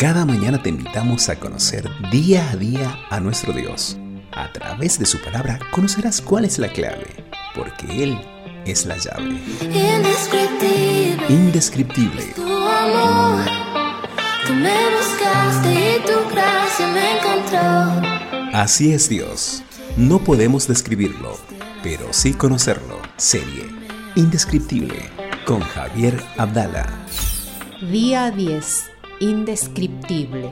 Cada mañana te invitamos a conocer día a día a nuestro Dios. A través de su palabra conocerás cuál es la clave, porque Él es la llave. Indescriptible. Indescriptible. Tu amor. Tú me buscaste y tu gracia me encontró. Así es Dios. No podemos describirlo, pero sí conocerlo. Serie Indescriptible con Javier Abdala. Día 10. Indescriptible.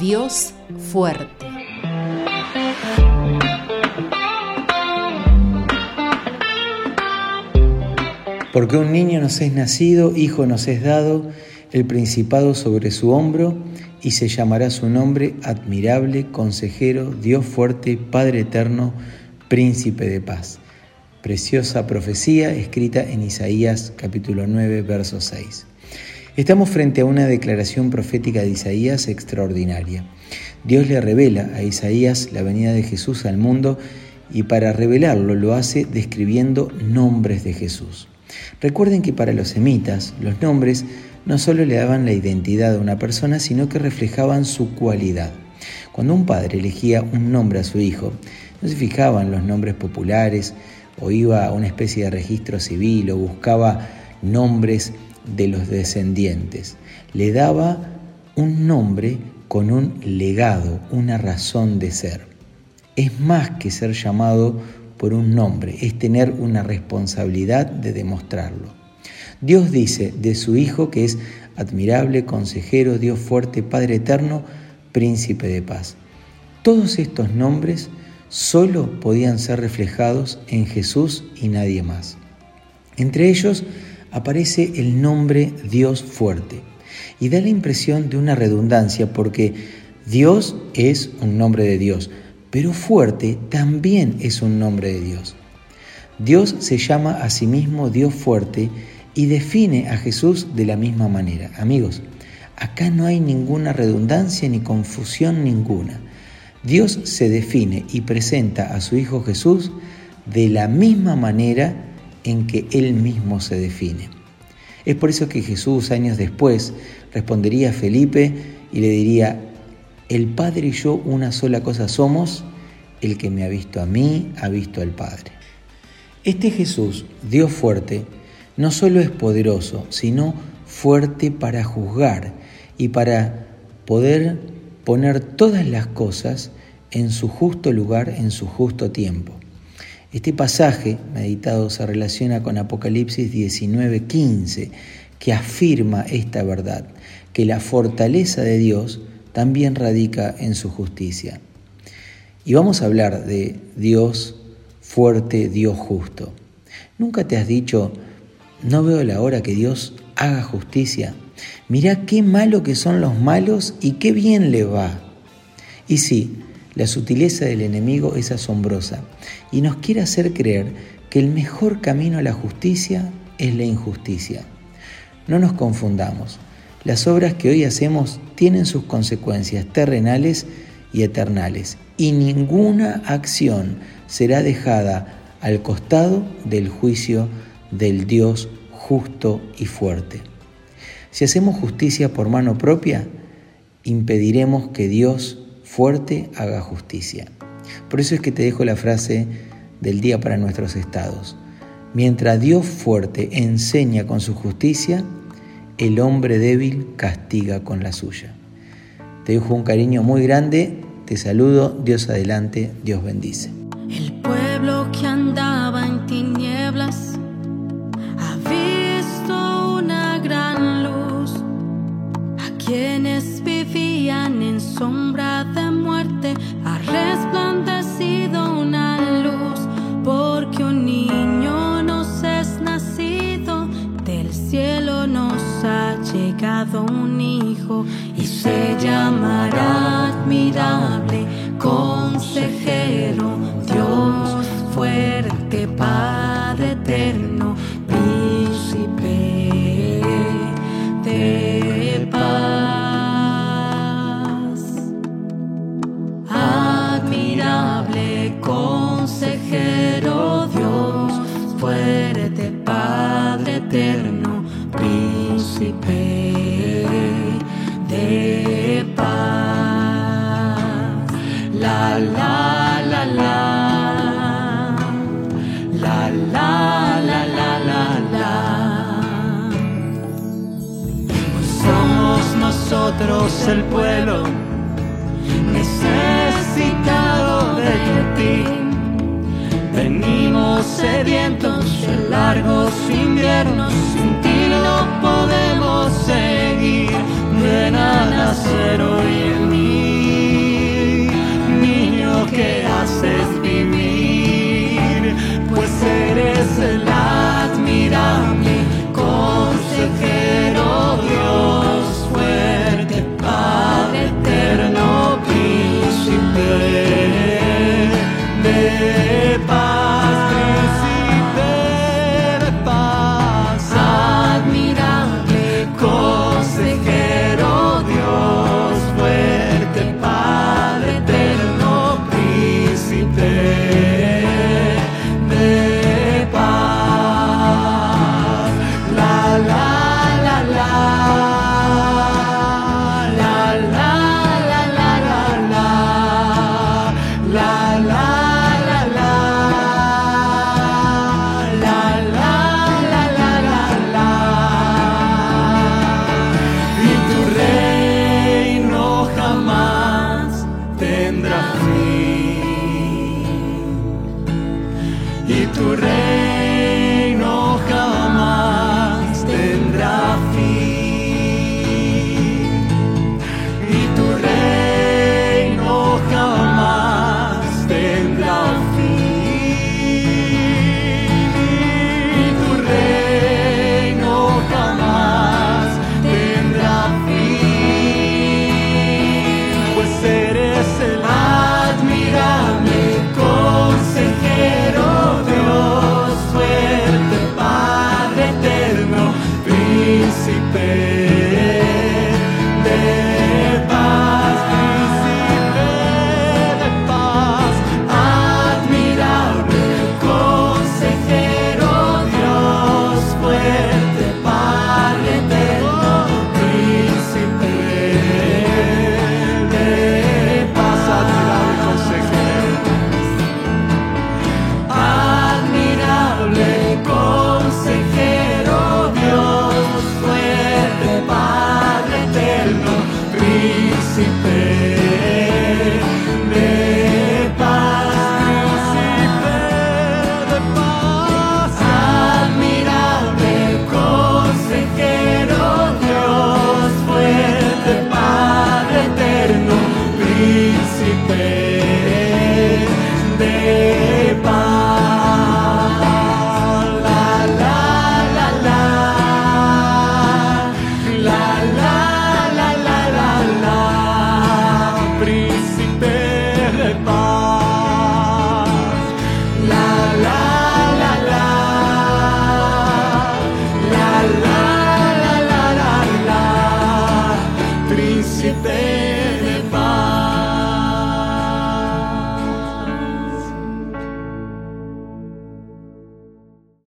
Dios fuerte. Porque un niño nos es nacido, hijo nos es dado, el principado sobre su hombro, y se llamará su nombre admirable, consejero, Dios fuerte, Padre eterno, príncipe de paz. Preciosa profecía escrita en Isaías capítulo 9, verso 6. Estamos frente a una declaración profética de Isaías extraordinaria. Dios le revela a Isaías la venida de Jesús al mundo y para revelarlo lo hace describiendo nombres de Jesús. Recuerden que para los semitas los nombres no solo le daban la identidad a una persona, sino que reflejaban su cualidad. Cuando un padre elegía un nombre a su hijo, no se fijaba en los nombres populares o iba a una especie de registro civil o buscaba nombres de los descendientes. Le daba un nombre con un legado, una razón de ser. Es más que ser llamado por un nombre, es tener una responsabilidad de demostrarlo. Dios dice de su Hijo que es admirable, consejero, Dios fuerte, Padre eterno, príncipe de paz. Todos estos nombres solo podían ser reflejados en Jesús y nadie más. Entre ellos aparece el nombre Dios fuerte y da la impresión de una redundancia porque Dios es un nombre de Dios, pero fuerte también es un nombre de Dios. Dios se llama a sí mismo Dios fuerte y define a Jesús de la misma manera. Amigos, acá no hay ninguna redundancia ni confusión ninguna. Dios se define y presenta a su Hijo Jesús de la misma manera en que Él mismo se define. Es por eso que Jesús años después respondería a Felipe y le diría, el Padre y yo una sola cosa somos, el que me ha visto a mí ha visto al Padre. Este Jesús, Dios fuerte, no solo es poderoso, sino fuerte para juzgar y para poder poner todas las cosas en su justo lugar, en su justo tiempo. Este pasaje meditado se relaciona con Apocalipsis 19:15, que afirma esta verdad, que la fortaleza de Dios también radica en su justicia. Y vamos a hablar de Dios fuerte, Dios justo. ¿Nunca te has dicho, no veo la hora que Dios haga justicia. Mirá qué malo que son los malos y qué bien le va. Y sí, la sutileza del enemigo es asombrosa y nos quiere hacer creer que el mejor camino a la justicia es la injusticia. No nos confundamos. Las obras que hoy hacemos tienen sus consecuencias terrenales y eternales y ninguna acción será dejada al costado del juicio del Dios justo y fuerte. Si hacemos justicia por mano propia, impediremos que Dios fuerte haga justicia. Por eso es que te dejo la frase del día para nuestros estados. Mientras Dios fuerte enseña con su justicia, el hombre débil castiga con la suya. Te dejo un cariño muy grande, te saludo, Dios adelante, Dios bendice. Sombra de muerte ha resplandecido una luz. Porque un niño nos es nacido, del cielo nos ha llegado un hijo y se llamará admirable, la, la, la, la, la. Pues somos nosotros el pueblo necesitado de ti. Venimos sedientos La, la, la, la, la, la, la, la, la, la, la, la, la, la, la y tu rey.